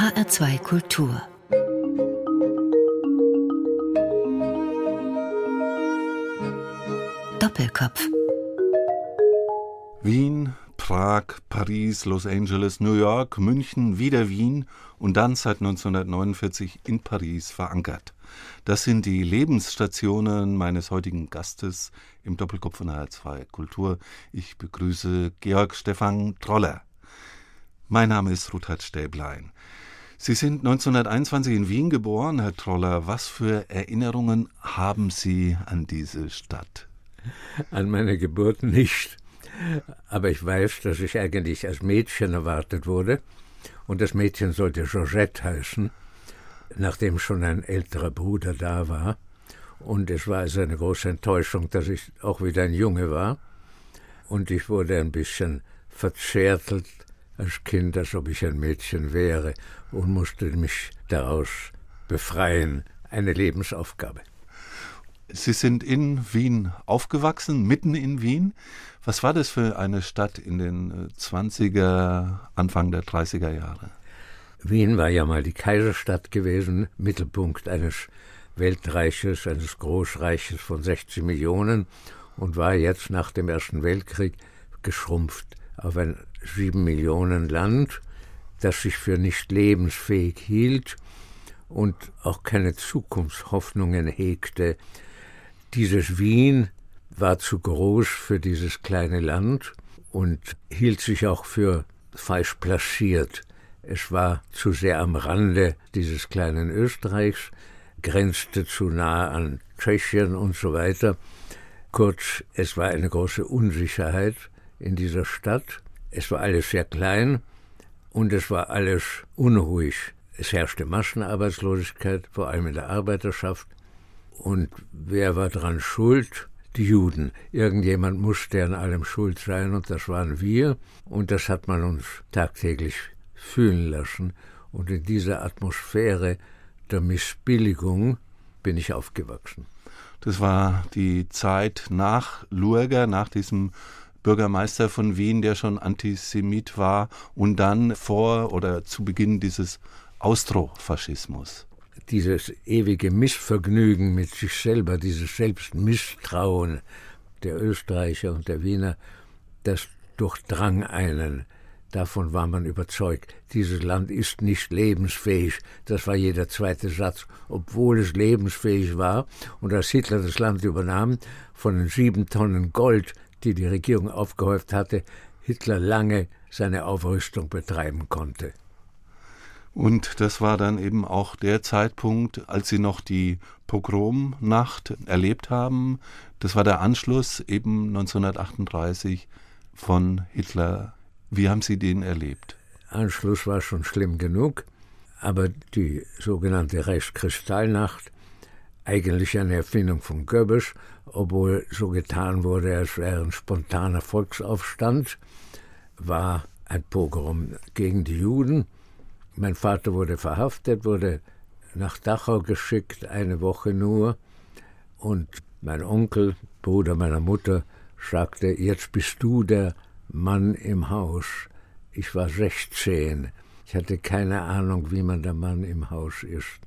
HR2 Kultur Doppelkopf Wien, Prag, Paris, Los Angeles, New York, München, wieder Wien und dann seit 1949 in Paris verankert. Das sind die Lebensstationen meines heutigen Gastes im Doppelkopf von HR2 Kultur. Ich begrüße Georg Stefan Troller. Mein Name ist Ruthard Stäblein. Sie sind 1921 in Wien geboren, Herr Troller. Was für Erinnerungen haben Sie an diese Stadt? An meine Geburt nicht. Aber ich weiß, dass ich eigentlich als Mädchen erwartet wurde. Und das Mädchen sollte Georgette heißen nachdem schon ein älterer Bruder da war. Und es war also eine große Enttäuschung, dass ich auch wieder ein Junge war. Und ich wurde ein bisschen verzärtelt als Kind, als ob ich ein Mädchen wäre und musste mich daraus befreien. Eine Lebensaufgabe. Sie sind in Wien aufgewachsen, mitten in Wien. Was war das für eine Stadt in den 20er, Anfang der 30er Jahre? Wien war ja mal die Kaiserstadt gewesen, Mittelpunkt eines Weltreiches, eines Großreiches von 60 Millionen und war jetzt nach dem Ersten Weltkrieg geschrumpft auf ein sieben Millionen Land, das sich für nicht lebensfähig hielt und auch keine Zukunftshoffnungen hegte. Dieses Wien war zu groß für dieses kleine Land und hielt sich auch für falsch placiert. Es war zu sehr am Rande dieses kleinen Österreichs, grenzte zu nah an Tschechien und so weiter. Kurz, es war eine große Unsicherheit in dieser Stadt. Es war alles sehr klein und es war alles unruhig. Es herrschte Massenarbeitslosigkeit, vor allem in der Arbeiterschaft. Und wer war dran schuld? Die Juden. Irgendjemand musste an allem schuld sein und das waren wir. Und das hat man uns tagtäglich fühlen lassen. Und in dieser Atmosphäre der Missbilligung bin ich aufgewachsen. Das war die Zeit nach Lurger, nach diesem Bürgermeister von Wien, der schon Antisemit war, und dann vor oder zu Beginn dieses Austrofaschismus. Dieses ewige Missvergnügen mit sich selber, dieses Selbstmisstrauen der Österreicher und der Wiener, das durchdrang einen. Davon war man überzeugt. Dieses Land ist nicht lebensfähig. Das war jeder zweite Satz, obwohl es lebensfähig war. Und als Hitler das Land übernahm, von den sieben Tonnen Gold, die die Regierung aufgehäuft hatte, Hitler lange seine Aufrüstung betreiben konnte. Und das war dann eben auch der Zeitpunkt, als Sie noch die Pogromnacht erlebt haben. Das war der Anschluss eben 1938 von Hitler wie haben Sie den erlebt? Anschluss war schon schlimm genug, aber die sogenannte Reichskristallnacht, eigentlich eine Erfindung von Goebbels, obwohl so getan wurde, als wäre ein spontaner Volksaufstand, war ein Pogrom gegen die Juden. Mein Vater wurde verhaftet, wurde nach Dachau geschickt, eine Woche nur, und mein Onkel, Bruder meiner Mutter, sagte, jetzt bist du der Mann im Haus. Ich war 16. Ich hatte keine Ahnung, wie man der Mann im Haus ist.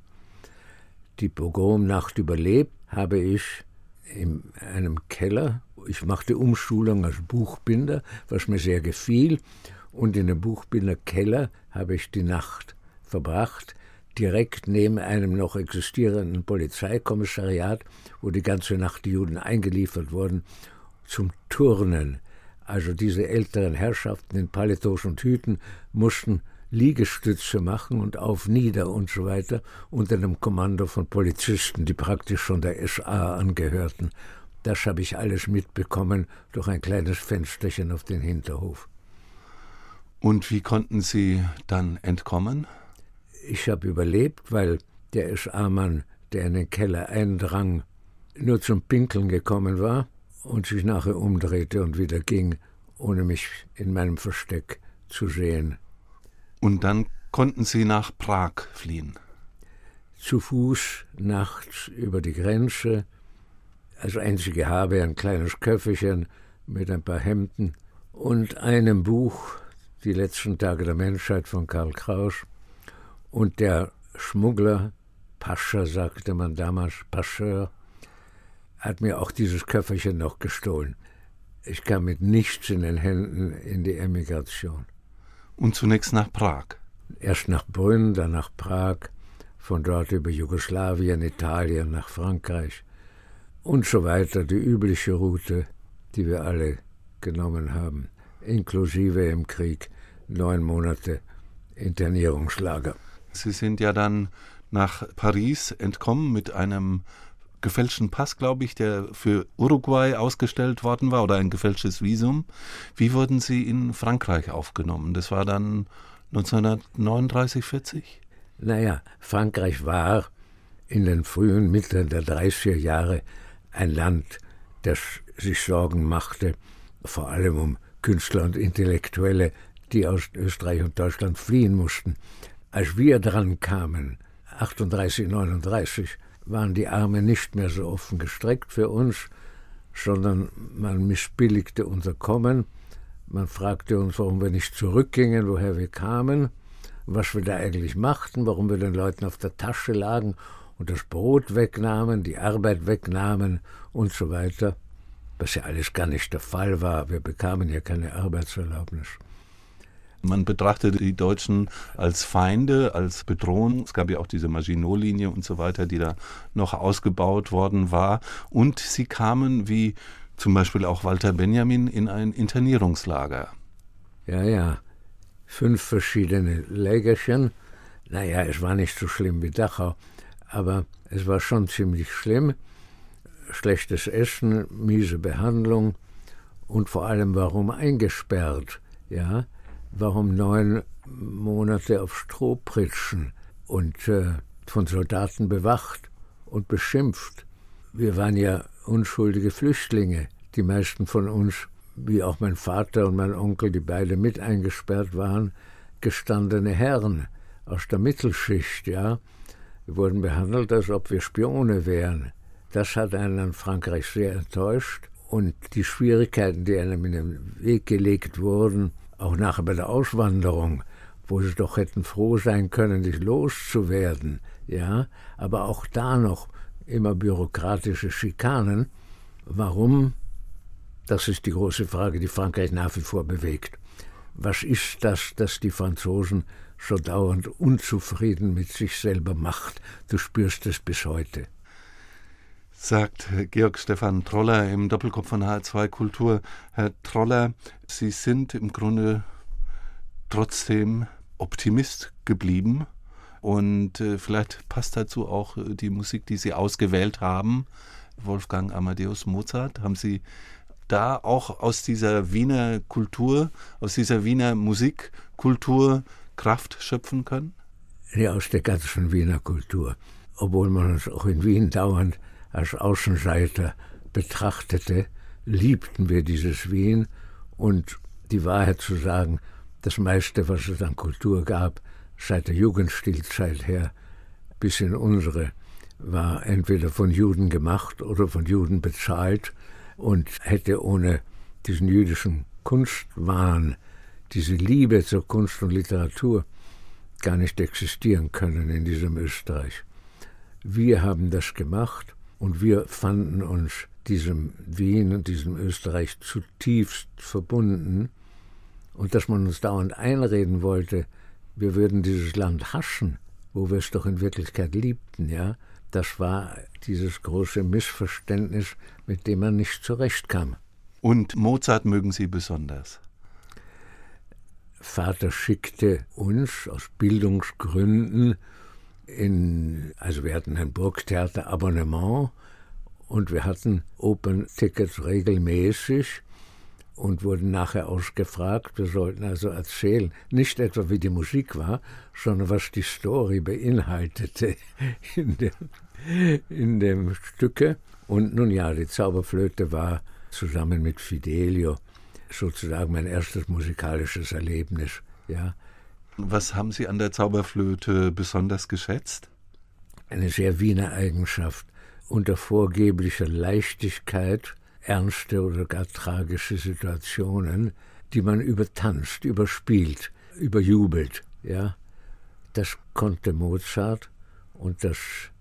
Die Pogromnacht überlebt habe ich in einem Keller. Ich machte Umschulung als Buchbinder, was mir sehr gefiel. Und in dem Buchbinderkeller habe ich die Nacht verbracht, direkt neben einem noch existierenden Polizeikommissariat, wo die ganze Nacht die Juden eingeliefert wurden, zum Turnen. Also diese älteren Herrschaften in Paletos und Hüten mussten Liegestütze machen und auf nieder und so weiter unter dem Kommando von Polizisten, die praktisch schon der SA angehörten. Das habe ich alles mitbekommen durch ein kleines Fensterchen auf den Hinterhof. Und wie konnten Sie dann entkommen? Ich habe überlebt, weil der SA-Mann, der in den Keller eindrang, nur zum Pinkeln gekommen war und sich nachher umdrehte und wieder ging, ohne mich in meinem Versteck zu sehen. Und dann konnten Sie nach Prag fliehen? Zu Fuß nachts über die Grenze. Als einzige habe ein kleines Köfferchen mit ein paar Hemden und einem Buch, Die letzten Tage der Menschheit von Karl Kraus. Und der Schmuggler, Pascha sagte man damals, Pascheur, hat mir auch dieses Köfferchen noch gestohlen. Ich kam mit nichts in den Händen in die Emigration. Und zunächst nach Prag? Erst nach Brünn, dann nach Prag, von dort über Jugoslawien, Italien, nach Frankreich und so weiter. Die übliche Route, die wir alle genommen haben, inklusive im Krieg neun Monate Internierungslager. Sie sind ja dann nach Paris entkommen mit einem gefälschten Pass, glaube ich, der für Uruguay ausgestellt worden war oder ein gefälschtes Visum. Wie wurden Sie in Frankreich aufgenommen? Das war dann 1939, 40? Naja, Frankreich war in den frühen Mitte der 30er Jahre ein Land, das sich Sorgen machte, vor allem um Künstler und Intellektuelle, die aus Österreich und Deutschland fliehen mussten. Als wir dran kamen, 38, 39, waren die Arme nicht mehr so offen gestreckt für uns, sondern man missbilligte unser Kommen. Man fragte uns, warum wir nicht zurückgingen, woher wir kamen, was wir da eigentlich machten, warum wir den Leuten auf der Tasche lagen und das Brot wegnahmen, die Arbeit wegnahmen und so weiter, was ja alles gar nicht der Fall war. Wir bekamen ja keine Arbeitserlaubnis. Man betrachtete die Deutschen als Feinde, als Bedrohung. Es gab ja auch diese Maginot-Linie und so weiter, die da noch ausgebaut worden war. Und sie kamen, wie zum Beispiel auch Walter Benjamin, in ein Internierungslager. Ja, ja. Fünf verschiedene Lägerchen. Naja, es war nicht so schlimm wie Dachau, aber es war schon ziemlich schlimm. Schlechtes Essen, miese Behandlung und vor allem warum eingesperrt. Ja, warum neun Monate auf Stroh pritschen und äh, von Soldaten bewacht und beschimpft. Wir waren ja unschuldige Flüchtlinge, die meisten von uns, wie auch mein Vater und mein Onkel, die beide mit eingesperrt waren, gestandene Herren aus der Mittelschicht, ja. Wir wurden behandelt, als ob wir Spione wären. Das hat einen an Frankreich sehr enttäuscht. Und die Schwierigkeiten, die einem in den Weg gelegt wurden, auch nachher bei der Auswanderung, wo sie doch hätten froh sein können, dich loszuwerden, ja, aber auch da noch immer bürokratische Schikanen. Warum? Das ist die große Frage, die Frankreich nach wie vor bewegt. Was ist das, dass die Franzosen so dauernd unzufrieden mit sich selber macht? Du spürst es bis heute sagt Georg Stefan Troller im Doppelkopf von H2 Kultur. Herr Troller, Sie sind im Grunde trotzdem Optimist geblieben und äh, vielleicht passt dazu auch äh, die Musik, die Sie ausgewählt haben. Wolfgang Amadeus Mozart, haben Sie da auch aus dieser Wiener Kultur, aus dieser Wiener Musikkultur Kraft schöpfen können? Ja, aus der ganzen Wiener Kultur. Obwohl man uns auch in Wien dauernd als Außenseiter betrachtete, liebten wir dieses Wien und die Wahrheit zu sagen, das meiste, was es an Kultur gab, seit der Jugendstilzeit her bis in unsere, war entweder von Juden gemacht oder von Juden bezahlt und hätte ohne diesen jüdischen Kunstwahn, diese Liebe zur Kunst und Literatur gar nicht existieren können in diesem Österreich. Wir haben das gemacht und wir fanden uns diesem Wien und diesem Österreich zutiefst verbunden. Und dass man uns dauernd einreden wollte, wir würden dieses Land haschen, wo wir es doch in Wirklichkeit liebten, ja, das war dieses große Missverständnis, mit dem man nicht zurechtkam. Und Mozart mögen Sie besonders? Vater schickte uns aus Bildungsgründen in, also wir hatten ein Burgtheater-Abonnement und wir hatten Open-Tickets regelmäßig und wurden nachher ausgefragt. Wir sollten also erzählen, nicht etwa wie die Musik war, sondern was die Story beinhaltete in dem, in dem Stücke. Und nun ja, die Zauberflöte war zusammen mit Fidelio sozusagen mein erstes musikalisches Erlebnis. Ja, was haben Sie an der Zauberflöte besonders geschätzt? Eine sehr Wiener Eigenschaft. Unter vorgeblicher Leichtigkeit ernste oder gar tragische Situationen, die man übertanzt, überspielt, überjubelt, ja. Das konnte Mozart und das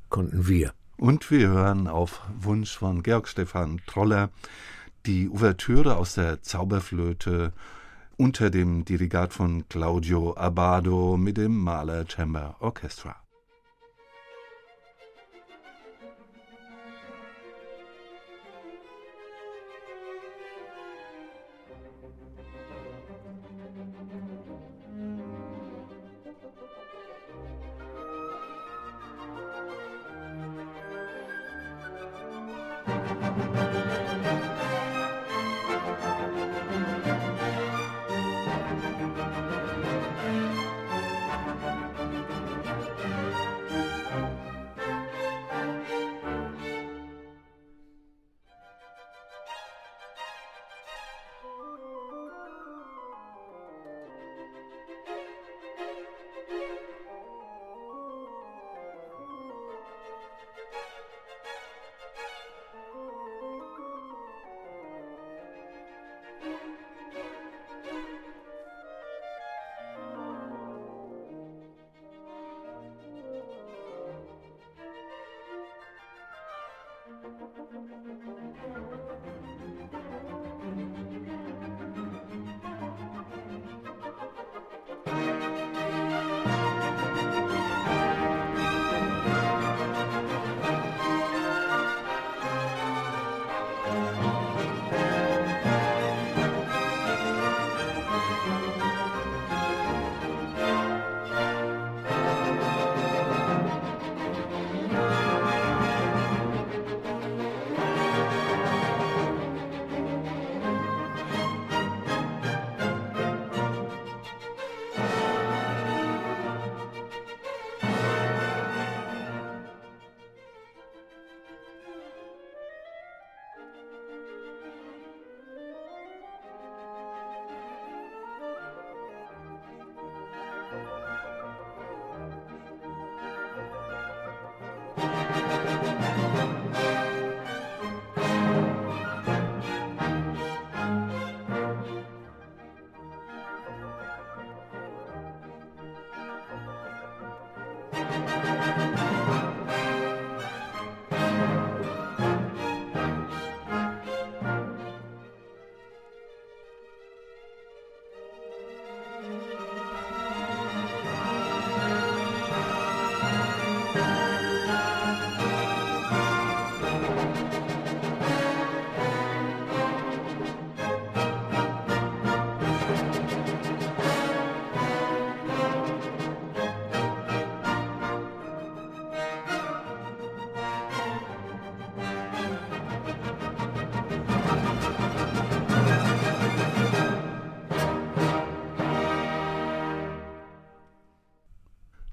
konnten wir. Und wir hören auf Wunsch von Georg Stefan Troller die Ouvertüre aus der Zauberflöte unter dem Dirigat von Claudio Abbado mit dem Mahler Chamber Orchestra.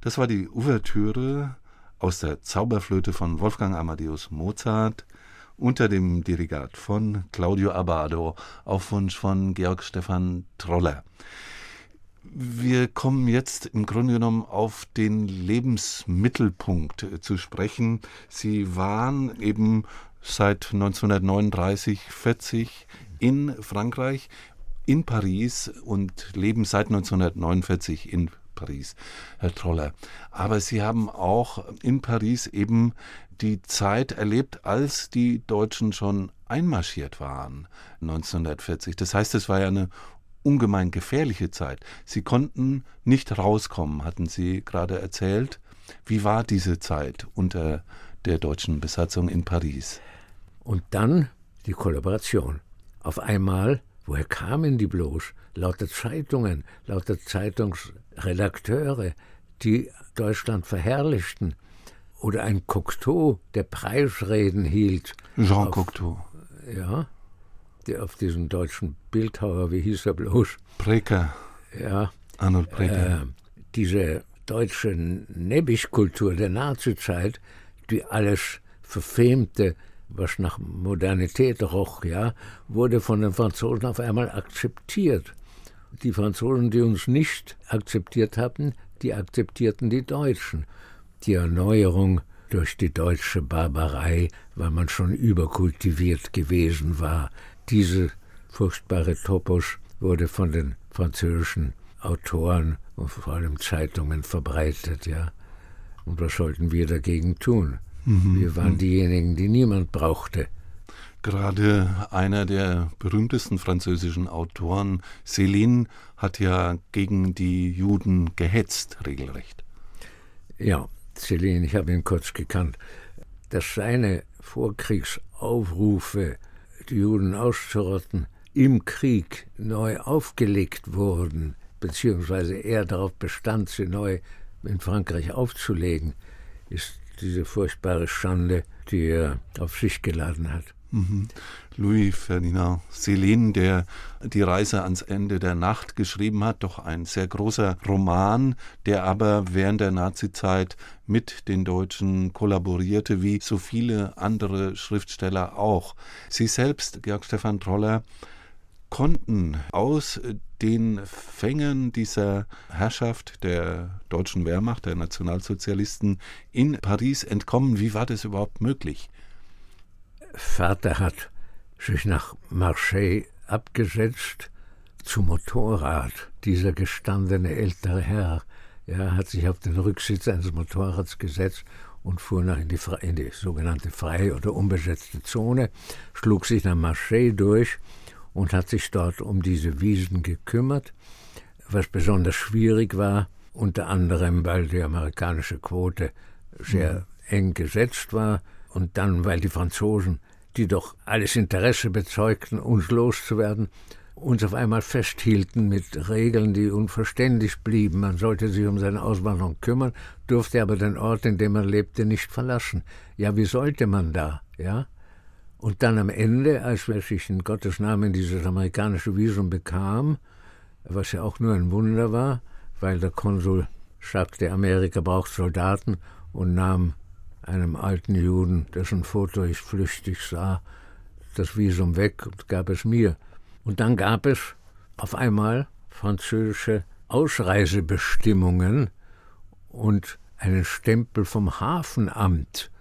Das war die Ouvertüre aus der Zauberflöte von Wolfgang Amadeus Mozart unter dem Dirigat von Claudio Abbado auf Wunsch von Georg Stefan Troller. Wir kommen jetzt im Grunde genommen auf den Lebensmittelpunkt zu sprechen. Sie waren eben seit 1939, 40 in Frankreich, in Paris und leben seit 1949 in Paris, Herr Troller. Aber Sie haben auch in Paris eben die Zeit erlebt, als die Deutschen schon einmarschiert waren, 1940. Das heißt, es war ja eine ungemein gefährliche Zeit. Sie konnten nicht rauskommen, hatten Sie gerade erzählt. Wie war diese Zeit unter der deutschen Besatzung in Paris? Und dann die Kollaboration. Auf einmal, woher kamen die bloß? Lauter Zeitungen, lauter Zeitungs Redakteure, die Deutschland verherrlichten, oder ein Cocteau, der Preisreden hielt. Jean auf, Cocteau. Ja, der auf diesem deutschen Bildhauer, wie hieß er bloß? Preker. Ja. Arnold Preker. Äh, diese deutsche Nebbichkultur der Nazizeit, die alles verfemte, was nach Modernität roch, ja, wurde von den Franzosen auf einmal akzeptiert. Die Franzosen, die uns nicht akzeptiert hatten, die akzeptierten die Deutschen. Die Erneuerung durch die deutsche Barbarei, weil man schon überkultiviert gewesen war. Diese furchtbare Topos wurde von den Französischen Autoren und vor allem Zeitungen verbreitet, ja. Und was sollten wir dagegen tun? Mhm. Wir waren diejenigen, die niemand brauchte. Gerade einer der berühmtesten französischen Autoren, Céline, hat ja gegen die Juden gehetzt, regelrecht. Ja, Céline, ich habe ihn kurz gekannt. Dass seine Vorkriegsaufrufe, die Juden auszurotten, im Krieg neu aufgelegt wurden, beziehungsweise er darauf bestand, sie neu in Frankreich aufzulegen, ist diese furchtbare Schande, die er auf sich geladen hat. Mhm. Louis Ferdinand Céline, der die Reise ans Ende der Nacht geschrieben hat, doch ein sehr großer Roman, der aber während der Nazizeit mit den Deutschen kollaborierte, wie so viele andere Schriftsteller auch. Sie selbst, Georg Stefan Troller, konnten aus den Fängen dieser Herrschaft der deutschen Wehrmacht, der Nationalsozialisten in Paris entkommen. Wie war das überhaupt möglich? Vater hat sich nach Marseille abgesetzt zum Motorrad. Dieser gestandene ältere Herr ja, hat sich auf den Rücksitz eines Motorrads gesetzt und fuhr nach in die, in die sogenannte freie oder unbesetzte Zone, schlug sich nach Marseille durch und hat sich dort um diese Wiesen gekümmert, was besonders schwierig war, unter anderem, weil die amerikanische Quote sehr mhm. eng gesetzt war und dann, weil die Franzosen, die doch alles Interesse bezeugten, uns loszuwerden, uns auf einmal festhielten mit Regeln, die unverständlich blieben. Man sollte sich um seine Auswanderung kümmern, durfte aber den Ort, in dem man lebte, nicht verlassen. Ja, wie sollte man da? Ja? Und dann am Ende, als sich in Gottes Namen dieses amerikanische Visum bekam, was ja auch nur ein Wunder war, weil der Konsul sagte, Amerika braucht Soldaten und nahm einem alten Juden, dessen Foto ich flüchtig sah, das Visum weg und gab es mir. Und dann gab es auf einmal französische Ausreisebestimmungen und einen Stempel vom Hafenamt,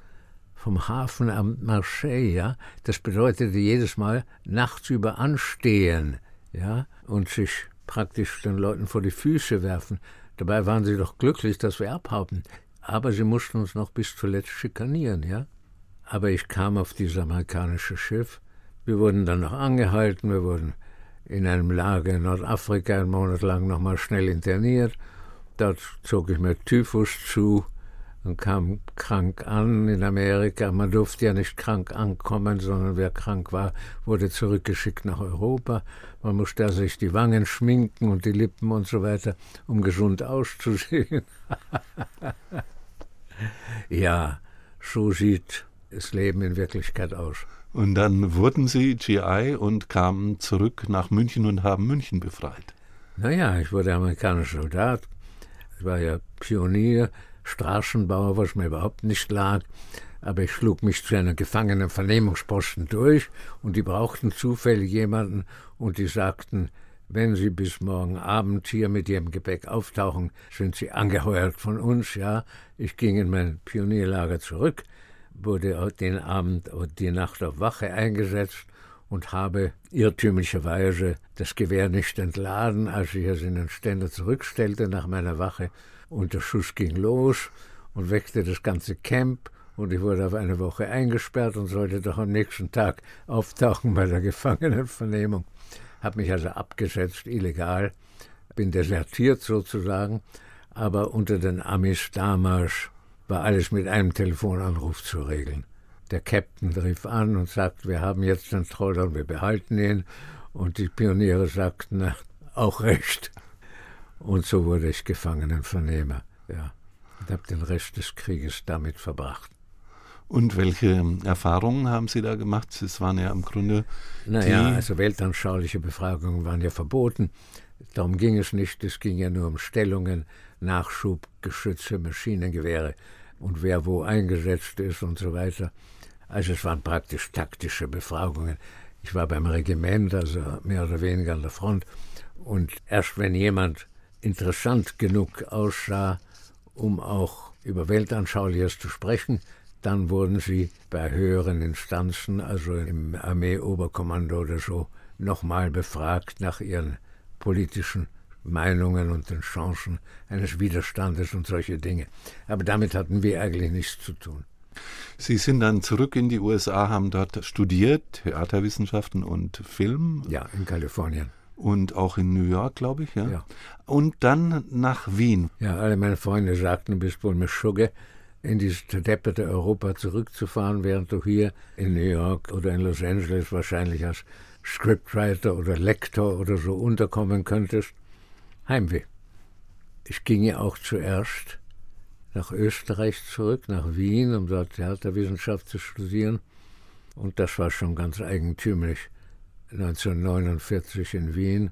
vom Hafenamt Marseille, ja. Das bedeutete jedes Mal nachts über anstehen, ja, und sich praktisch den Leuten vor die Füße werfen. Dabei waren sie doch glücklich, dass wir abhaben aber sie mussten uns noch bis zuletzt schikanieren, ja. Aber ich kam auf dieses amerikanische Schiff. Wir wurden dann noch angehalten, wir wurden in einem Lager in Nordafrika einen Monat lang nochmal schnell interniert. Dort zog ich mir Typhus zu und kam krank an in Amerika. Man durfte ja nicht krank ankommen, sondern wer krank war, wurde zurückgeschickt nach Europa. Man musste also sich die Wangen schminken und die Lippen und so weiter, um gesund auszusehen. Ja, so sieht das Leben in Wirklichkeit aus. Und dann wurden Sie GI und kamen zurück nach München und haben München befreit. Naja, ich wurde amerikanischer Soldat. Ich war ja Pionier, Straßenbauer, was mir überhaupt nicht lag. Aber ich schlug mich zu einem Gefangenenvernehmungsposten durch und die brauchten zufällig jemanden und die sagten, wenn Sie bis morgen Abend hier mit Ihrem Gepäck auftauchen, sind Sie angeheuert von uns, ja. Ich ging in mein Pionierlager zurück, wurde den Abend und die Nacht auf Wache eingesetzt und habe irrtümlicherweise das Gewehr nicht entladen, als ich es in den Ständer zurückstellte nach meiner Wache. Und der Schuss ging los und weckte das ganze Camp und ich wurde auf eine Woche eingesperrt und sollte doch am nächsten Tag auftauchen bei der Gefangenenvernehmung habe mich also abgesetzt, illegal, bin desertiert sozusagen, aber unter den Amis damals war alles mit einem Telefonanruf zu regeln. Der Captain rief an und sagt, wir haben jetzt den Troller und wir behalten ihn. Und die Pioniere sagten, auch recht. Und so wurde ich Gefangenenvernehmer. Ja. Und habe den Rest des Krieges damit verbracht. Und welche Erfahrungen haben Sie da gemacht? Es waren ja im Grunde. Naja, also weltanschauliche Befragungen waren ja verboten. Darum ging es nicht. Es ging ja nur um Stellungen, Nachschub, Geschütze, Maschinengewehre und wer wo eingesetzt ist und so weiter. Also es waren praktisch taktische Befragungen. Ich war beim Regiment, also mehr oder weniger an der Front. Und erst wenn jemand interessant genug aussah, um auch über Weltanschauliches zu sprechen, dann wurden sie bei höheren Instanzen, also im Armeeoberkommando oder so, nochmal befragt nach ihren politischen Meinungen und den Chancen eines Widerstandes und solche Dinge. Aber damit hatten wir eigentlich nichts zu tun. Sie sind dann zurück in die USA, haben dort studiert, Theaterwissenschaften und Film. Ja, in Kalifornien. Und auch in New York, glaube ich, ja? ja. Und dann nach Wien. Ja, alle meine Freunde sagten, bist wohl mit Schugge in dieses verdepperte Europa zurückzufahren, während du hier in New York oder in Los Angeles wahrscheinlich als Scriptwriter oder Lektor oder so unterkommen könntest. Heimweh. Ich ging ja auch zuerst nach Österreich zurück, nach Wien, um dort Theaterwissenschaft zu studieren. Und das war schon ganz eigentümlich. 1949 in Wien.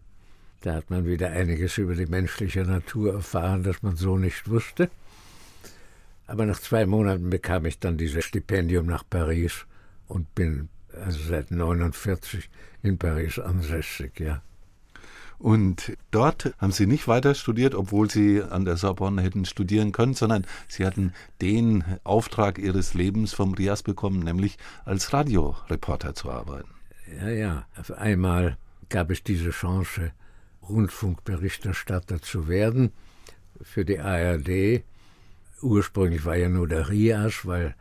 Da hat man wieder einiges über die menschliche Natur erfahren, das man so nicht wusste. Aber nach zwei Monaten bekam ich dann dieses Stipendium nach Paris und bin also seit 49 in Paris ansässig, ja. Und dort haben Sie nicht weiter studiert, obwohl Sie an der Sorbonne hätten studieren können, sondern Sie hatten den Auftrag Ihres Lebens vom Rias bekommen, nämlich als Radioreporter zu arbeiten. Ja, ja. Auf einmal gab es diese Chance, Rundfunkberichterstatter zu werden für die ARD. Ursprünglich war ja nur der Rias, weil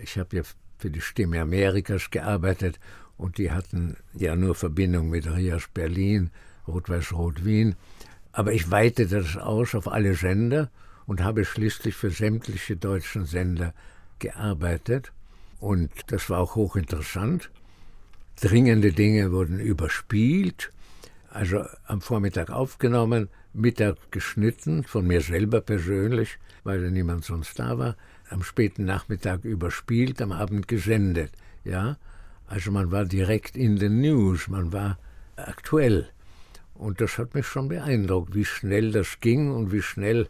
ich habe ja für die Stimme Amerikas gearbeitet und die hatten ja nur Verbindung mit Rias Berlin, Rot-Weiß-Rot Wien. Aber ich weitete das aus auf alle Sender und habe schließlich für sämtliche deutschen Sender gearbeitet. Und das war auch hochinteressant. Dringende Dinge wurden überspielt, also am Vormittag aufgenommen, Mittag geschnitten, von mir selber persönlich, weil ja niemand sonst da war, am späten Nachmittag überspielt, am Abend gesendet. Ja, also man war direkt in den News, man war aktuell. Und das hat mich schon beeindruckt, wie schnell das ging und wie schnell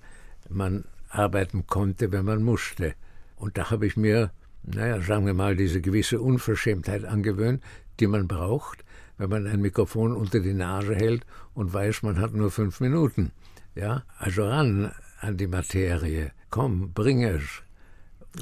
man arbeiten konnte, wenn man musste. Und da habe ich mir, naja, sagen wir mal, diese gewisse Unverschämtheit angewöhnt, die man braucht, wenn man ein Mikrofon unter die Nase hält und weiß, man hat nur fünf Minuten. Ja, also ran an die Materie. Komm, bring es.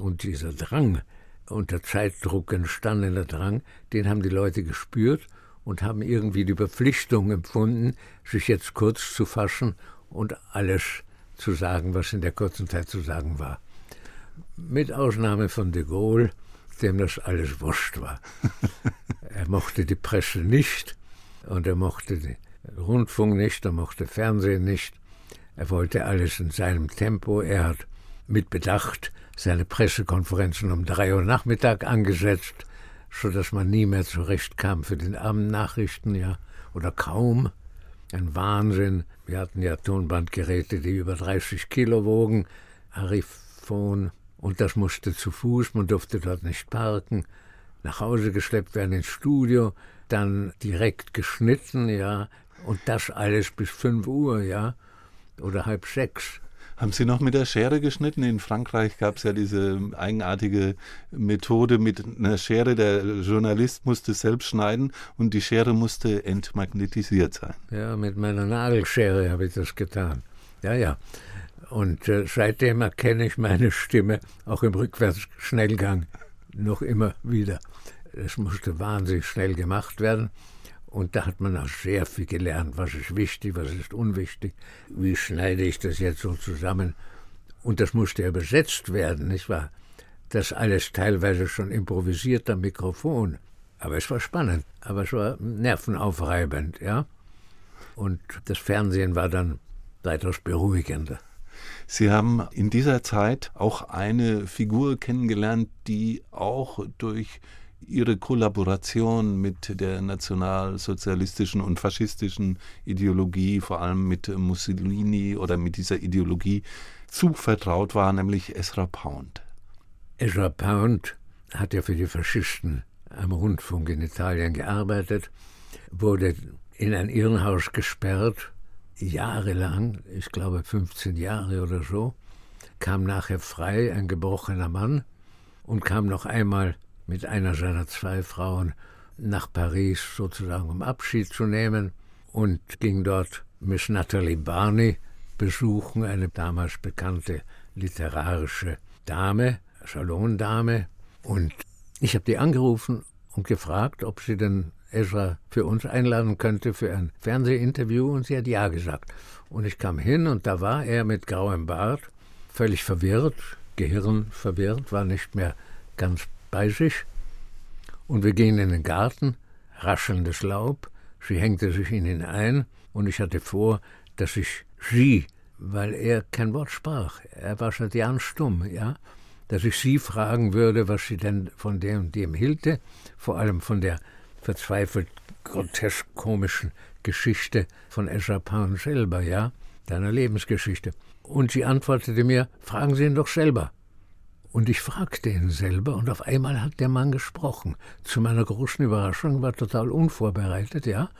Und dieser Drang, unter Zeitdruck entstandener Drang, den haben die Leute gespürt und haben irgendwie die Verpflichtung empfunden, sich jetzt kurz zu fassen und alles zu sagen, was in der kurzen Zeit zu sagen war. Mit Ausnahme von de Gaulle, dem das alles wurscht war. er mochte die Presse nicht und er mochte den Rundfunk nicht, er mochte Fernsehen nicht. Er wollte alles in seinem Tempo. Er hat mit Bedacht seine Pressekonferenzen um drei Uhr Nachmittag angesetzt, so dass man nie mehr zurechtkam für den Abendnachrichten, ja, oder kaum. Ein Wahnsinn. Wir hatten ja Tonbandgeräte, die über 30 Kilo wogen, Arifon, und das musste zu Fuß, man durfte dort nicht parken, nach Hause geschleppt werden ins Studio, dann direkt geschnitten, ja, und das alles bis 5 Uhr, ja, oder halb sechs. Haben Sie noch mit der Schere geschnitten? In Frankreich gab es ja diese eigenartige Methode mit einer Schere. Der Journalist musste selbst schneiden und die Schere musste entmagnetisiert sein. Ja, mit meiner Nagelschere habe ich das getan. Ja, ja. Und äh, seitdem erkenne ich meine Stimme auch im Rückwärtsschnellgang noch immer wieder. Es musste wahnsinnig schnell gemacht werden. Und da hat man auch sehr viel gelernt, was ist wichtig, was ist unwichtig, wie schneide ich das jetzt so zusammen. Und das musste ja besetzt werden, nicht wahr? Das alles teilweise schon improvisiert am Mikrofon. Aber es war spannend, aber es war nervenaufreibend, ja. Und das Fernsehen war dann weitaus beruhigender. Sie haben in dieser Zeit auch eine Figur kennengelernt, die auch durch ihre Kollaboration mit der nationalsozialistischen und faschistischen Ideologie, vor allem mit Mussolini oder mit dieser Ideologie, zu vertraut war, nämlich Ezra Pound. Ezra Pound hat ja für die Faschisten am Rundfunk in Italien gearbeitet, wurde in ein Irrenhaus gesperrt jahrelang, ich glaube 15 Jahre oder so, kam nachher frei, ein gebrochener Mann, und kam noch einmal mit einer seiner zwei Frauen nach Paris sozusagen um Abschied zu nehmen und ging dort Miss Natalie Barney besuchen, eine damals bekannte literarische Dame, Salondame. Und ich habe die angerufen und gefragt, ob sie denn Ezra für uns einladen könnte für ein Fernsehinterview und sie hat ja gesagt. Und ich kam hin und da war er mit grauem Bart, völlig verwirrt, Gehirn verwirrt, war nicht mehr ganz bei sich. Und wir gehen in den Garten, raschelndes Laub, sie hängte sich in ihn ein und ich hatte vor, dass ich sie, weil er kein Wort sprach, er war Jahren stumm, ja, dass ich sie fragen würde, was sie denn von dem und dem hielte, vor allem von der verzweifelt grotesk komischen Geschichte von Pound selber, ja, deiner Lebensgeschichte. Und sie antwortete mir, fragen Sie ihn doch selber. Und ich fragte ihn selber und auf einmal hat der Mann gesprochen. Zu meiner großen Überraschung war total unvorbereitet, ja.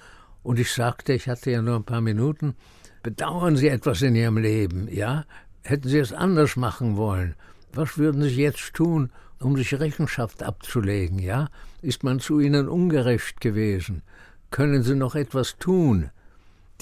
Und ich sagte, ich hatte ja nur ein paar Minuten. Bedauern Sie etwas in Ihrem Leben, ja? Hätten Sie es anders machen wollen? Was würden Sie jetzt tun, um sich Rechenschaft abzulegen, ja? Ist man zu Ihnen ungerecht gewesen? Können Sie noch etwas tun?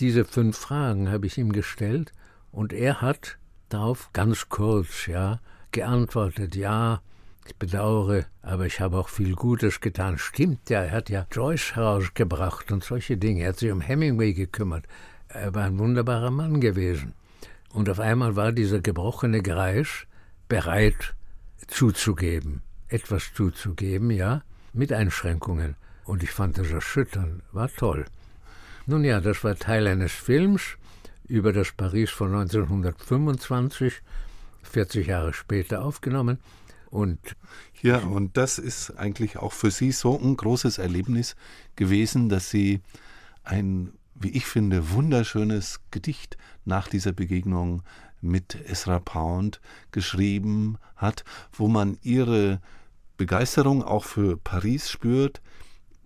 Diese fünf Fragen habe ich ihm gestellt und er hat darauf ganz kurz, ja, geantwortet, ja, ich bedauere, aber ich habe auch viel Gutes getan. Stimmt ja, er hat ja Joyce herausgebracht und solche Dinge. Er hat sich um Hemingway gekümmert. Er war ein wunderbarer Mann gewesen. Und auf einmal war dieser gebrochene Greis bereit zuzugeben, etwas zuzugeben, ja, mit Einschränkungen. Und ich fand das erschütternd, war toll. Nun ja, das war Teil eines Films über das Paris von 1925 40 Jahre später aufgenommen. Und ja, und das ist eigentlich auch für Sie so ein großes Erlebnis gewesen, dass Sie ein, wie ich finde, wunderschönes Gedicht nach dieser Begegnung mit Ezra Pound geschrieben hat, wo man Ihre Begeisterung auch für Paris spürt,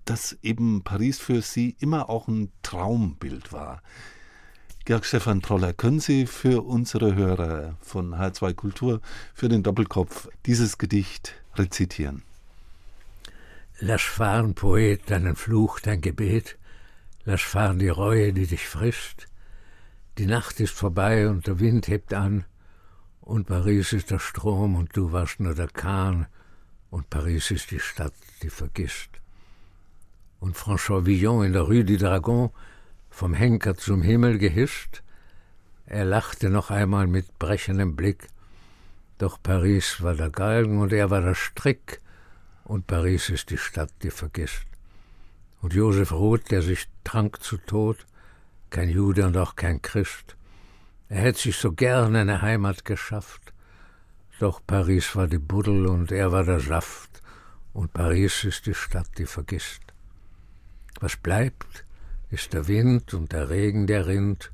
dass eben Paris für Sie immer auch ein Traumbild war. Georg Stefan Proller, können Sie für unsere Hörer von H2 Kultur, für den Doppelkopf, dieses Gedicht rezitieren? Lass fahren, Poet, deinen Fluch, dein Gebet, lass fahren die Reue, die dich frisst. Die Nacht ist vorbei und der Wind hebt an, und Paris ist der Strom und du warst nur der Kahn, und Paris ist die Stadt, die vergisst. Und François Villon in der Rue du Dragon vom Henker zum Himmel gehischt. Er lachte noch einmal mit brechendem Blick. Doch Paris war der Galgen und er war der Strick, und Paris ist die Stadt, die vergisst. Und Josef Roth, der sich trank zu Tod, kein Jude und auch kein Christ. Er hätte sich so gern eine Heimat geschafft. Doch Paris war die Buddel und er war der Saft, und Paris ist die Stadt, die vergisst. Was bleibt, ist der Wind und der Regen, der rinnt,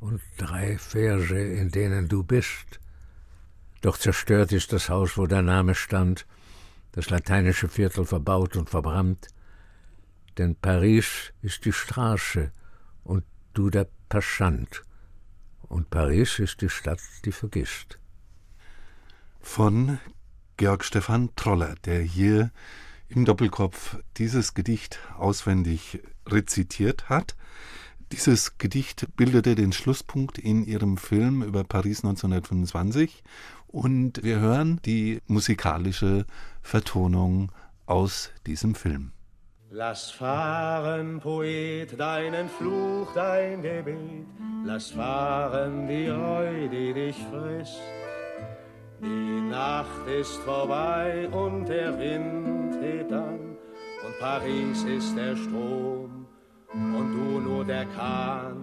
und drei Verse, in denen du bist. Doch zerstört ist das Haus, wo dein Name stand, das lateinische Viertel verbaut und verbrannt, denn Paris ist die Straße und du der Passant, und Paris ist die Stadt, die vergisst. Von Georg Stefan Troller, der hier im Doppelkopf dieses Gedicht auswendig rezitiert hat. Dieses Gedicht bildete den Schlusspunkt in ihrem Film über Paris 1925 und wir hören die musikalische Vertonung aus diesem Film. Lass fahren, Poet, deinen Fluch, dein Gebet, lass fahren die Reue, die dich frisst. Die Nacht ist vorbei und der Wind hebt an und Paris ist der Strom und du nur der Kahn.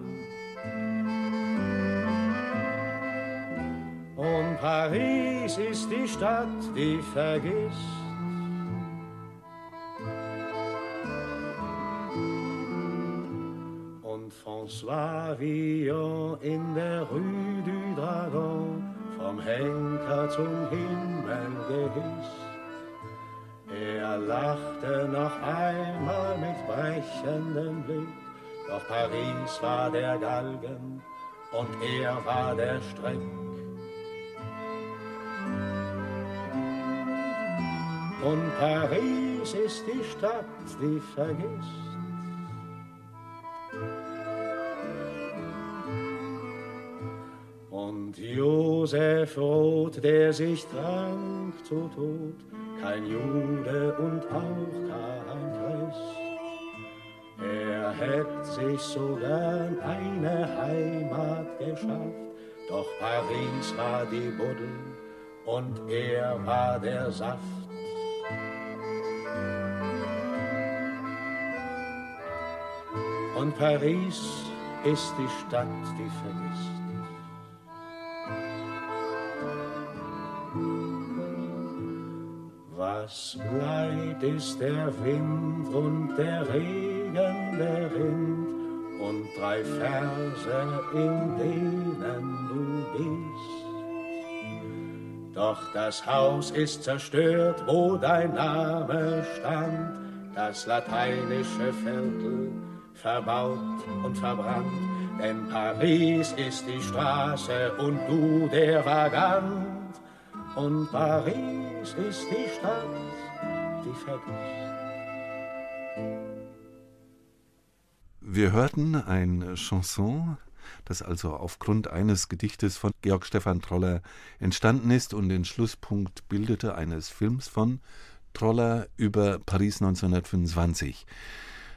Und Paris ist die Stadt, die vergisst. Und François Villon in der Rue du Dragon vom Henker zum Himmel gehisst. Er lachte noch einmal mit brechendem Blick, doch Paris war der Galgen und er war der Strick. Und Paris ist die Stadt, die vergisst. Und Josef Roth, der sich trank zu Tod, kein Jude und auch kein Christ. er hätte sich sogar eine Heimat geschafft. Doch Paris war die Buddel und er war der Saft. Und Paris ist die Stadt, die vergisst. Was bleibt, ist der Wind und der Regen, der Rind und drei Verse, in denen du bist. Doch das Haus ist zerstört, wo dein Name stand, das lateinische Viertel verbaut und verbrannt, denn Paris ist die Straße und du der Vagant. Und Paris ist die Stadt, die vergisst. Wir hörten ein Chanson, das also aufgrund eines Gedichtes von Georg Stefan Troller entstanden ist und den Schlusspunkt bildete eines Films von Troller über Paris 1925.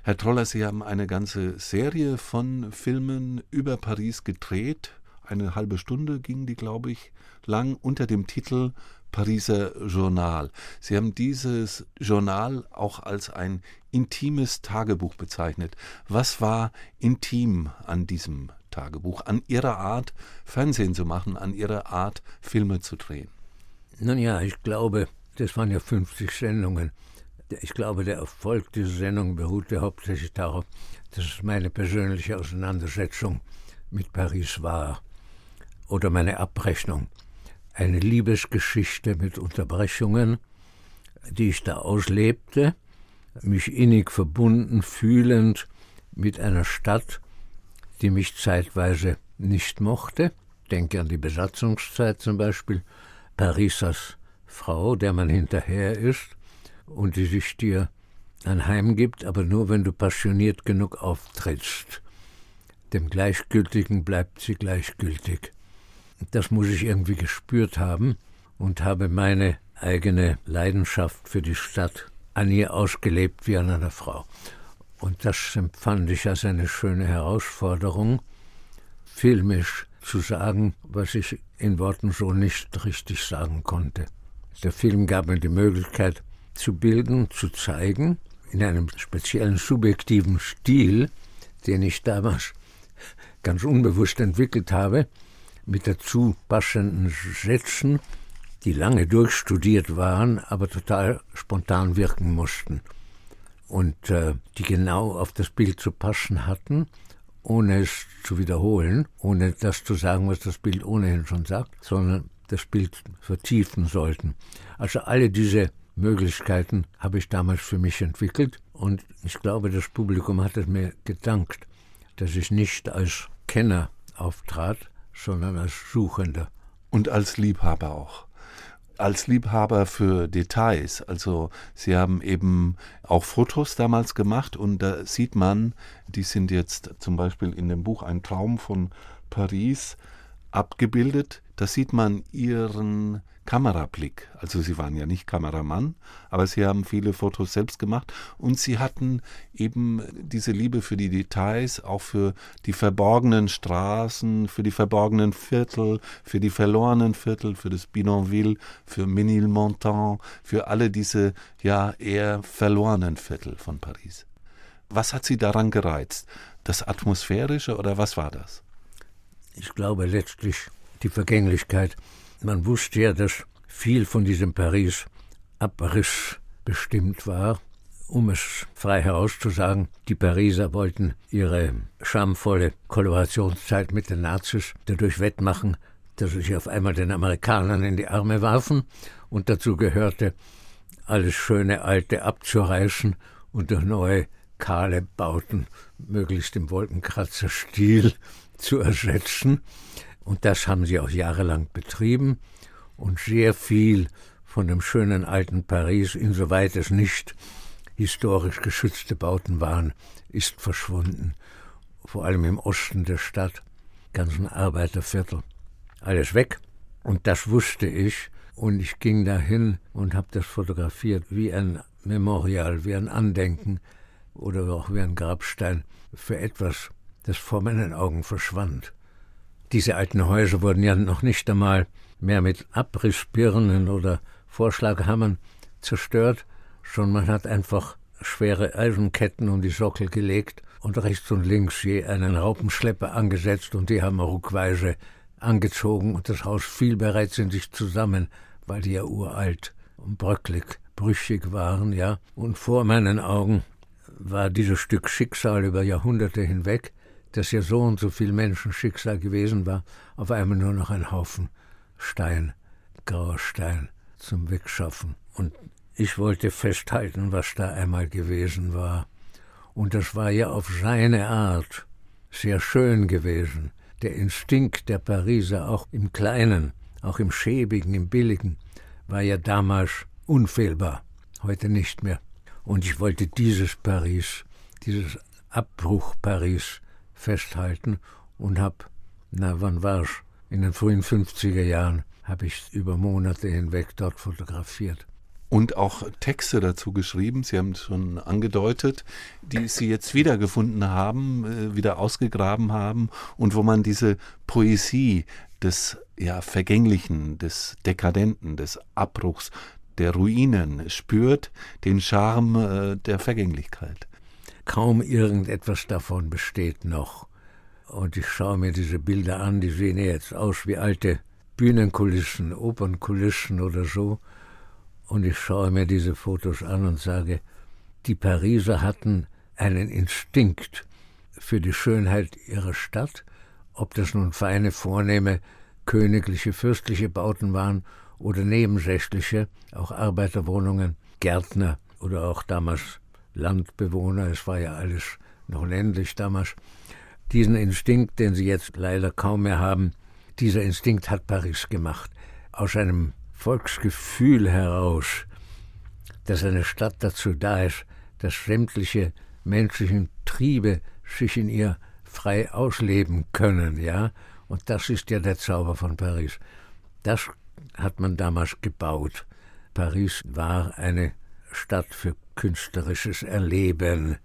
Herr Troller, Sie haben eine ganze Serie von Filmen über Paris gedreht. Eine halbe Stunde ging die, glaube ich, lang unter dem Titel Pariser Journal. Sie haben dieses Journal auch als ein intimes Tagebuch bezeichnet. Was war intim an diesem Tagebuch, an Ihrer Art, Fernsehen zu machen, an Ihrer Art, Filme zu drehen? Nun ja, ich glaube, das waren ja 50 Sendungen. Ich glaube, der Erfolg dieser Sendung beruhte hauptsächlich darauf, dass meine persönliche Auseinandersetzung mit Paris war oder meine Abrechnung eine Liebesgeschichte mit Unterbrechungen, die ich da auslebte, mich innig verbunden fühlend mit einer Stadt, die mich zeitweise nicht mochte. Denke an die Besatzungszeit zum Beispiel, Paris als Frau, der man hinterher ist und die sich dir ein Heim gibt, aber nur wenn du passioniert genug auftrittst. Dem Gleichgültigen bleibt sie gleichgültig. Das muss ich irgendwie gespürt haben und habe meine eigene Leidenschaft für die Stadt an ihr ausgelebt wie an einer Frau. Und das empfand ich als eine schöne Herausforderung, filmisch zu sagen, was ich in Worten so nicht richtig sagen konnte. Der Film gab mir die Möglichkeit zu bilden, zu zeigen, in einem speziellen subjektiven Stil, den ich damals ganz unbewusst entwickelt habe, mit dazu passenden Sätzen, die lange durchstudiert waren, aber total spontan wirken mussten und äh, die genau auf das Bild zu passen hatten, ohne es zu wiederholen, ohne das zu sagen, was das Bild ohnehin schon sagt, sondern das Bild vertiefen sollten. Also alle diese Möglichkeiten habe ich damals für mich entwickelt und ich glaube, das Publikum hat es mir gedankt, dass ich nicht als Kenner auftrat, sondern als Suchender. Und als Liebhaber auch. Als Liebhaber für Details. Also Sie haben eben auch Fotos damals gemacht und da sieht man, die sind jetzt zum Beispiel in dem Buch Ein Traum von Paris abgebildet. Da sieht man Ihren Kamerablick. Also sie waren ja nicht Kameramann, aber sie haben viele Fotos selbst gemacht und sie hatten eben diese Liebe für die Details, auch für die verborgenen Straßen, für die verborgenen Viertel, für die verlorenen Viertel, für das Binonville, für Ménilmontant, für alle diese ja eher verlorenen Viertel von Paris. Was hat Sie daran gereizt? Das Atmosphärische oder was war das? Ich glaube letztlich die Vergänglichkeit man wusste ja, dass viel von diesem Paris Abriss bestimmt war. Um es frei herauszusagen, die Pariser wollten ihre schamvolle Kollaborationszeit mit den Nazis dadurch wettmachen, dass sie sich auf einmal den Amerikanern in die Arme warfen, und dazu gehörte, alles schöne Alte abzureißen und durch neue kahle Bauten, möglichst im Wolkenkratzer-Stil, zu ersetzen. Und das haben sie auch jahrelang betrieben und sehr viel von dem schönen alten Paris, insoweit es nicht historisch geschützte Bauten waren, ist verschwunden. Vor allem im Osten der Stadt, ganzen Arbeiterviertel. Alles weg. Und das wusste ich. Und ich ging dahin und habe das fotografiert wie ein Memorial, wie ein Andenken oder auch wie ein Grabstein für etwas, das vor meinen Augen verschwand. Diese alten Häuser wurden ja noch nicht einmal mehr mit Abrissbirnen oder Vorschlaghammern zerstört, schon man hat einfach schwere Eisenketten um die Sockel gelegt und rechts und links je einen Raupenschlepper angesetzt und die haben ruckweise angezogen und das Haus fiel bereits in sich zusammen, weil die ja uralt und bröcklig, brüchig waren, ja. Und vor meinen Augen war dieses Stück Schicksal über Jahrhunderte hinweg, das ja so und so viel Menschenschicksal gewesen war, auf einmal nur noch ein Haufen Stein, grauer Stein zum Wegschaffen. Und ich wollte festhalten, was da einmal gewesen war. Und das war ja auf seine Art sehr schön gewesen. Der Instinkt der Pariser, auch im Kleinen, auch im Schäbigen, im Billigen, war ja damals unfehlbar, heute nicht mehr. Und ich wollte dieses Paris, dieses Abbruch Paris festhalten und habe, na wann war's? In den frühen 50er Jahren habe ich über Monate hinweg dort fotografiert und auch Texte dazu geschrieben. Sie haben es schon angedeutet, die Sie jetzt wiedergefunden haben, äh, wieder ausgegraben haben und wo man diese Poesie des ja, Vergänglichen, des Dekadenten, des Abbruchs, der Ruinen spürt, den Charme äh, der Vergänglichkeit. Kaum irgendetwas davon besteht noch. Und ich schaue mir diese Bilder an, die sehen jetzt aus wie alte Bühnenkulissen, Opernkulissen oder so. Und ich schaue mir diese Fotos an und sage, die Pariser hatten einen Instinkt für die Schönheit ihrer Stadt, ob das nun feine, vornehme, königliche, fürstliche Bauten waren oder nebensächliche, auch Arbeiterwohnungen, Gärtner oder auch damals Landbewohner, es war ja alles noch ländlich damals. Diesen Instinkt, den sie jetzt leider kaum mehr haben, dieser Instinkt hat Paris gemacht. Aus einem Volksgefühl heraus, dass eine Stadt dazu da ist, dass sämtliche menschlichen Triebe sich in ihr frei ausleben können, ja. Und das ist ja der Zauber von Paris. Das hat man damals gebaut. Paris war eine Stadt für künstlerisches Erleben.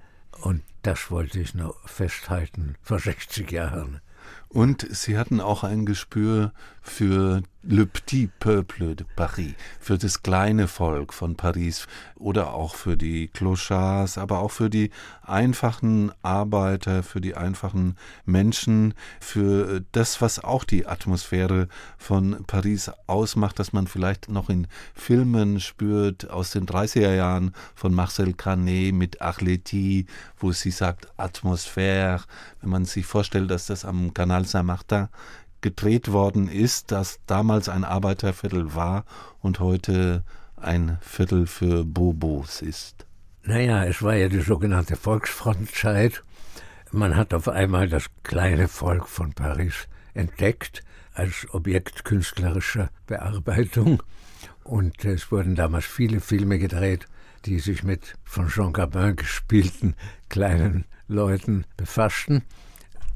Und das wollte ich noch festhalten vor 60 Jahren. Und Sie hatten auch ein Gespür für Le Petit Peuple de Paris, für das kleine Volk von Paris oder auch für die Clochards, aber auch für die einfachen Arbeiter, für die einfachen Menschen, für das, was auch die Atmosphäre von Paris ausmacht, dass man vielleicht noch in Filmen spürt aus den 30er Jahren von Marcel Carnet mit Arletty, wo sie sagt Atmosphäre, wenn man sich vorstellt, dass das am Canal Saint-Martin gedreht worden ist, das damals ein Arbeiterviertel war und heute ein Viertel für Bobos ist. Naja, es war ja die sogenannte Volksfrontzeit. Man hat auf einmal das kleine Volk von Paris entdeckt als Objekt künstlerischer Bearbeitung. Und es wurden damals viele Filme gedreht, die sich mit von Jean Gabin gespielten kleinen Leuten befassten.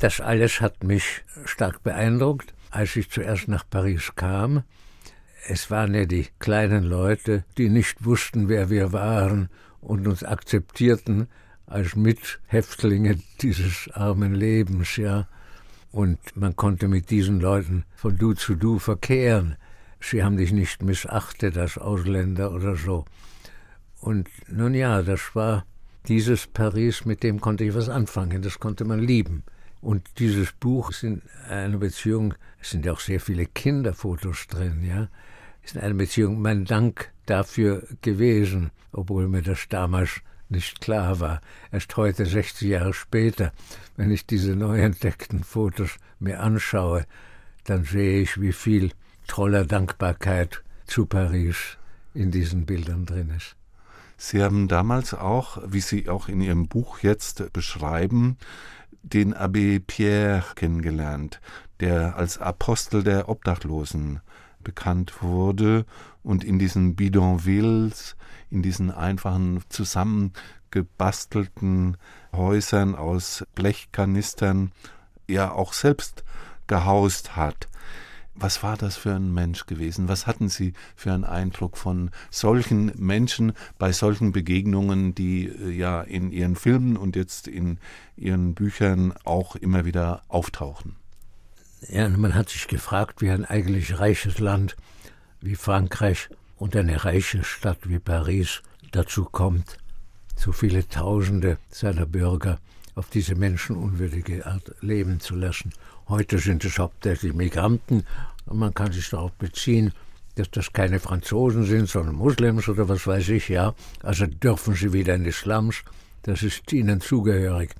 Das alles hat mich stark beeindruckt, als ich zuerst nach Paris kam. Es waren ja die kleinen Leute, die nicht wussten, wer wir waren und uns akzeptierten als Mithäftlinge dieses armen Lebens, ja. Und man konnte mit diesen Leuten von du zu du verkehren. Sie haben dich nicht missachtet als Ausländer oder so. Und nun ja, das war dieses Paris, mit dem konnte ich was anfangen, das konnte man lieben. Und dieses Buch ist in einer Beziehung, es sind ja auch sehr viele Kinderfotos drin, ja, ist in einer Beziehung mein Dank dafür gewesen, obwohl mir das damals nicht klar war. Erst heute, 60 Jahre später, wenn ich diese neu entdeckten Fotos mir anschaue, dann sehe ich, wie viel toller Dankbarkeit zu Paris in diesen Bildern drin ist. Sie haben damals auch, wie Sie auch in Ihrem Buch jetzt beschreiben, den Abbé Pierre kennengelernt, der als Apostel der Obdachlosen bekannt wurde und in diesen Bidonvilles, in diesen einfachen zusammengebastelten Häusern aus Blechkanistern ja auch selbst gehaust hat. Was war das für ein Mensch gewesen? Was hatten Sie für einen Eindruck von solchen Menschen bei solchen Begegnungen, die äh, ja in Ihren Filmen und jetzt in Ihren Büchern auch immer wieder auftauchen? Ja, man hat sich gefragt, wie ein eigentlich reiches Land wie Frankreich und eine reiche Stadt wie Paris dazu kommt, so viele Tausende seiner Bürger auf diese menschenunwürdige Art leben zu lassen. Heute sind es hauptsächlich Migranten und man kann sich darauf beziehen, dass das keine Franzosen sind, sondern Muslims oder was weiß ich, ja. Also dürfen sie wieder in die Slums, das ist ihnen zugehörig.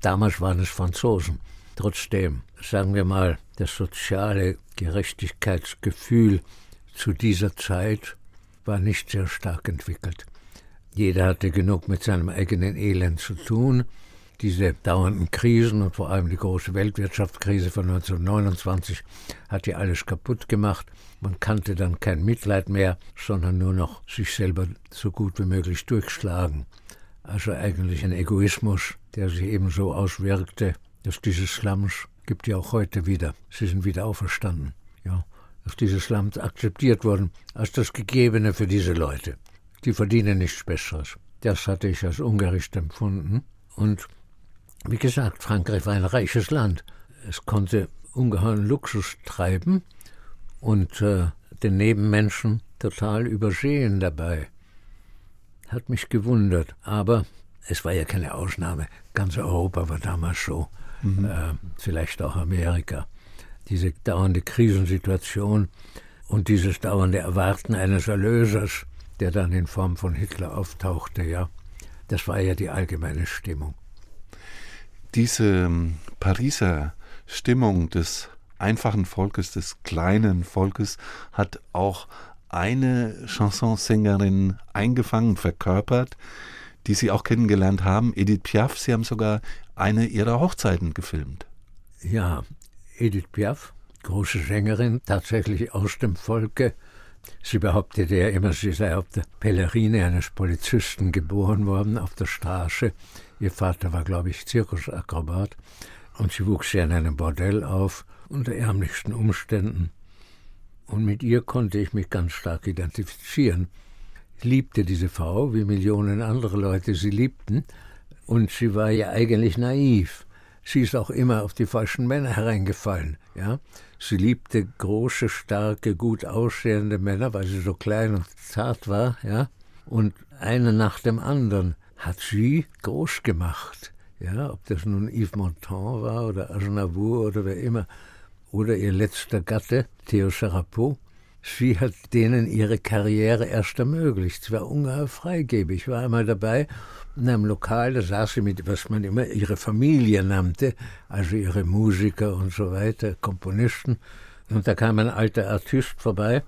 Damals waren es Franzosen. Trotzdem, sagen wir mal, das soziale Gerechtigkeitsgefühl zu dieser Zeit war nicht sehr stark entwickelt. Jeder hatte genug mit seinem eigenen Elend zu tun. Diese dauernden Krisen und vor allem die große Weltwirtschaftskrise von 1929 hat ja alles kaputt gemacht. Man kannte dann kein Mitleid mehr, sondern nur noch sich selber so gut wie möglich durchschlagen. Also eigentlich ein Egoismus, der sich ebenso auswirkte, dass diese Slums gibt ja auch heute wieder. Sie sind wieder auferstanden. Ja, dass diese Slums akzeptiert wurden als das Gegebene für diese Leute die verdienen nichts Besseres. Das hatte ich als ungerecht empfunden. Und wie gesagt, Frankreich war ein reiches Land. Es konnte ungeheuren Luxus treiben und äh, den Nebenmenschen total übersehen dabei. Hat mich gewundert, aber es war ja keine Ausnahme. Ganz Europa war damals so, mhm. äh, vielleicht auch Amerika. Diese dauernde Krisensituation und dieses dauernde Erwarten eines Erlösers, der dann in Form von Hitler auftauchte, ja. Das war ja die allgemeine Stimmung. Diese ähm, Pariser Stimmung des einfachen Volkes, des kleinen Volkes, hat auch eine Chansonsängerin eingefangen, verkörpert, die Sie auch kennengelernt haben, Edith Piaf. Sie haben sogar eine ihrer Hochzeiten gefilmt. Ja, Edith Piaf, große Sängerin, tatsächlich aus dem Volke, Sie behauptete ja immer, sie sei auf der Pellerine eines Polizisten geboren worden, auf der Straße. Ihr Vater war, glaube ich, Zirkusakrobat. Und sie wuchs ja in einem Bordell auf, unter ärmlichsten Umständen. Und mit ihr konnte ich mich ganz stark identifizieren. Ich liebte diese Frau, wie Millionen andere Leute sie liebten. Und sie war ja eigentlich naiv. Sie ist auch immer auf die falschen Männer hereingefallen, ja. Sie liebte große, starke, gut aussehende Männer, weil sie so klein und zart war, ja. Und einen nach dem anderen hat sie groß gemacht. Ja, ob das nun Yves Montand war oder Aznavour oder wer immer, oder ihr letzter Gatte, Theo Charapeau. Sie hat denen ihre Karriere erst ermöglicht. Sie war ungeheuer freigebig. Ich war einmal dabei in einem Lokal, da saß sie mit, was man immer ihre Familie nannte, also ihre Musiker und so weiter, Komponisten. Und da kam ein alter Artist vorbei,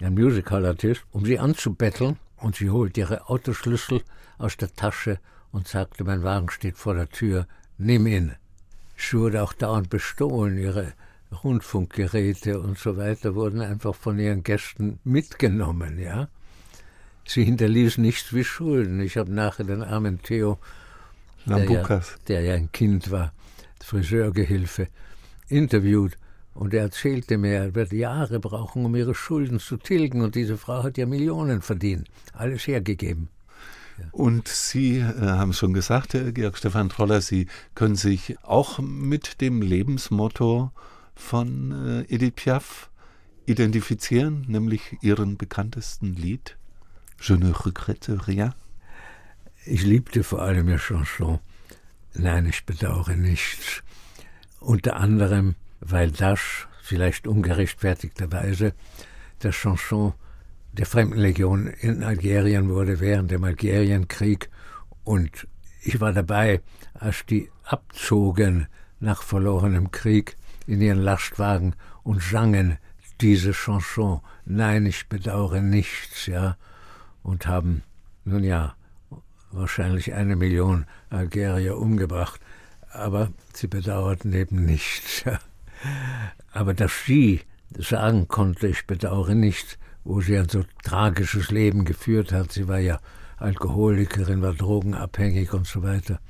ein Musical-Artist, um sie anzubetteln. Und sie holte ihre Autoschlüssel aus der Tasche und sagte, mein Wagen steht vor der Tür, nimm ihn. Sie wurde auch dauernd bestohlen, ihre Rundfunkgeräte und so weiter wurden einfach von ihren Gästen mitgenommen, ja. Sie hinterließ nichts wie Schulden. Ich habe nachher den armen Theo, der ja, der ja, ein Kind war, Friseurgehilfe, interviewt. Und er erzählte mir, er wird Jahre brauchen, um ihre Schulden zu tilgen. Und diese Frau hat ja Millionen verdient. Alles hergegeben. Ja. Und Sie äh, haben schon gesagt, Herr Georg Stefan Troller, Sie können sich auch mit dem Lebensmotto von äh, Edith Piaf identifizieren, nämlich Ihren bekanntesten Lied? Je ne regrette rien. Ich liebte vor allem ihr Chanson. Nein, ich bedauere nichts. Unter anderem, weil das, vielleicht ungerechtfertigterweise, das Chanson der Fremdenlegion in Algerien wurde während dem Algerienkrieg und ich war dabei, als die abzogen nach verlorenem Krieg in ihren Lastwagen und sangen diese Chanson. Nein, ich bedauere nichts, ja und haben, nun ja, wahrscheinlich eine Million Algerier umgebracht. Aber sie bedauerten eben nichts. Aber dass sie sagen konnte, ich bedauere nichts, wo sie ein so tragisches Leben geführt hat, sie war ja Alkoholikerin, war drogenabhängig und so weiter,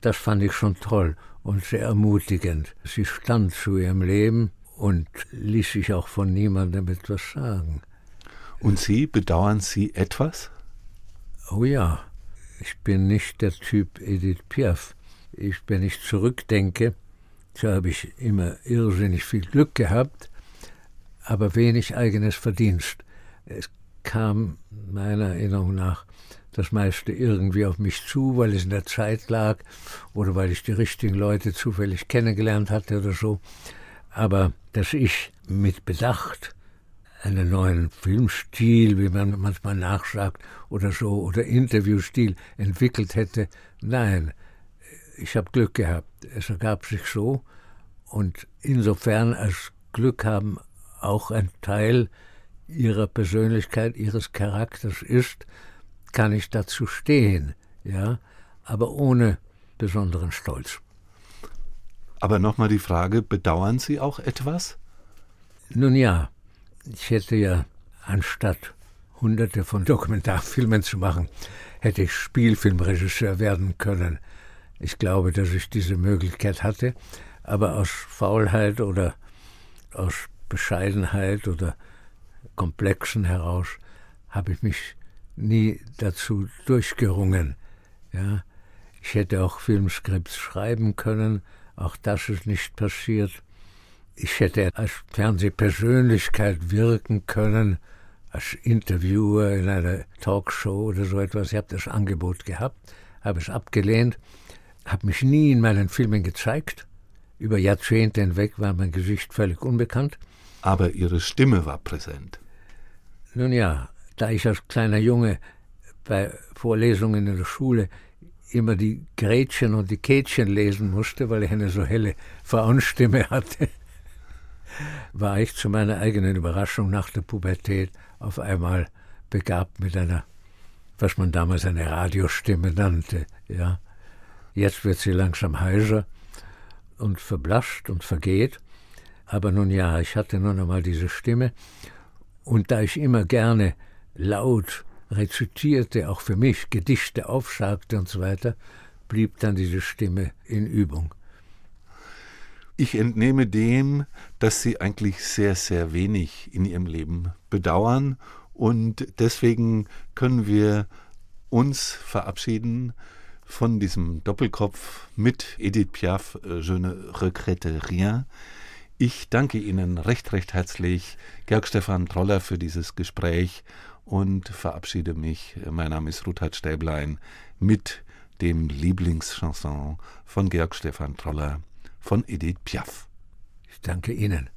das fand ich schon toll und sehr ermutigend. Sie stand zu ihrem Leben und ließ sich auch von niemandem etwas sagen. Und Sie, bedauern Sie etwas? Oh ja, ich bin nicht der Typ Edith Piaf. Ich, wenn ich zurückdenke, so habe ich immer irrsinnig viel Glück gehabt, aber wenig eigenes Verdienst. Es kam meiner Erinnerung nach das meiste irgendwie auf mich zu, weil es in der Zeit lag oder weil ich die richtigen Leute zufällig kennengelernt hatte oder so. Aber dass ich mit Bedacht einen neuen Filmstil, wie man manchmal nachsagt, oder so, oder Interviewstil entwickelt hätte, nein, ich habe Glück gehabt. Es ergab sich so. Und insofern als Glück haben auch ein Teil ihrer Persönlichkeit, ihres Charakters ist, kann ich dazu stehen, ja, aber ohne besonderen Stolz. Aber nochmal die Frage, bedauern Sie auch etwas? Nun ja, ich hätte ja anstatt hunderte von Dokumentarfilmen zu machen, hätte ich Spielfilmregisseur werden können. Ich glaube, dass ich diese Möglichkeit hatte, aber aus Faulheit oder aus Bescheidenheit oder Komplexen heraus habe ich mich nie dazu durchgerungen. Ja, ich hätte auch Filmskripts schreiben können, auch das ist nicht passiert. Ich hätte als Fernsehpersönlichkeit wirken können, als Interviewer in einer Talkshow oder so etwas. Ich habe das Angebot gehabt, habe es abgelehnt, habe mich nie in meinen Filmen gezeigt. Über Jahrzehnte hinweg war mein Gesicht völlig unbekannt. Aber Ihre Stimme war präsent. Nun ja, da ich als kleiner Junge bei Vorlesungen in der Schule immer die Gretchen und die Kätchen lesen musste, weil ich eine so helle Frauenstimme hatte, war ich zu meiner eigenen Überraschung nach der Pubertät auf einmal begabt mit einer, was man damals eine Radiostimme nannte. Ja. Jetzt wird sie langsam heiser und verblascht und vergeht. Aber nun ja, ich hatte nun einmal diese Stimme. Und da ich immer gerne laut rezitierte, auch für mich, Gedichte aufsagte und so weiter, blieb dann diese Stimme in Übung. Ich entnehme dem, dass Sie eigentlich sehr, sehr wenig in Ihrem Leben bedauern und deswegen können wir uns verabschieden von diesem Doppelkopf mit Edith Piaf, äh, Je ne regrette rien. Ich danke Ihnen recht, recht herzlich, Georg Stefan Troller, für dieses Gespräch und verabschiede mich. Mein Name ist Ruthard Stäblein mit dem Lieblingschanson von Georg Stefan Troller von Edith Piaf. Ich danke Ihnen.